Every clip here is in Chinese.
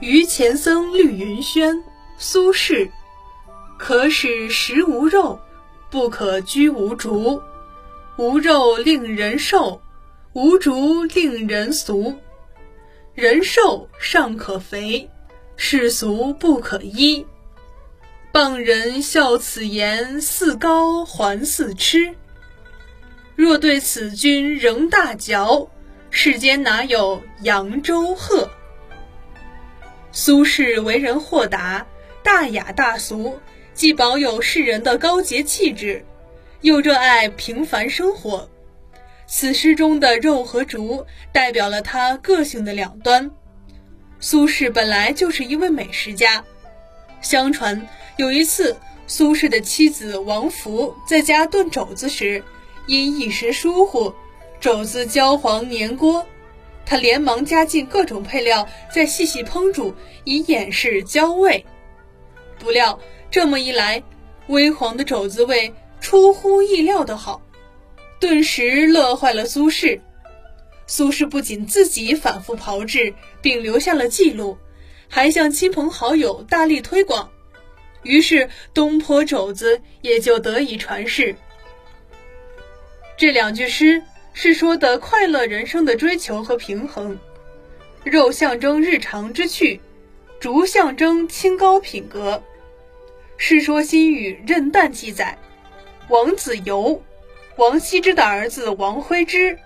于前僧绿云轩，苏轼。可使食无肉，不可居无竹。无肉令人瘦，无竹令人俗。人瘦尚可肥，世俗不可医。傍人笑此言，似高还似痴。若对此君仍大嚼，世间哪有扬州鹤？苏轼为人豁达，大雅大俗。既保有世人的高洁气质，又热爱平凡生活。此诗中的肉和竹代表了他个性的两端。苏轼本来就是一位美食家。相传有一次，苏轼的妻子王弗在家炖肘子时，因一时疏忽，肘子焦黄粘锅，他连忙加进各种配料，再细细烹煮，以掩饰焦味。不料。这么一来，微黄的肘子味出乎意料的好，顿时乐坏了苏轼。苏轼不仅自己反复炮制，并留下了记录，还向亲朋好友大力推广，于是东坡肘子也就得以传世。这两句诗是说的快乐人生的追求和平衡，肉象征日常之趣，竹象征清高品格。《世说新语·任诞》记载，王子猷，王羲之的儿子王徽之，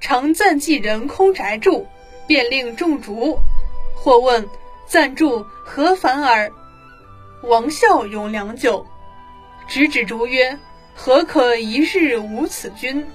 常暂寄人空宅住，便令种竹。或问暂住何烦耳？王笑永良久，直指竹曰：“何可一日无此君？”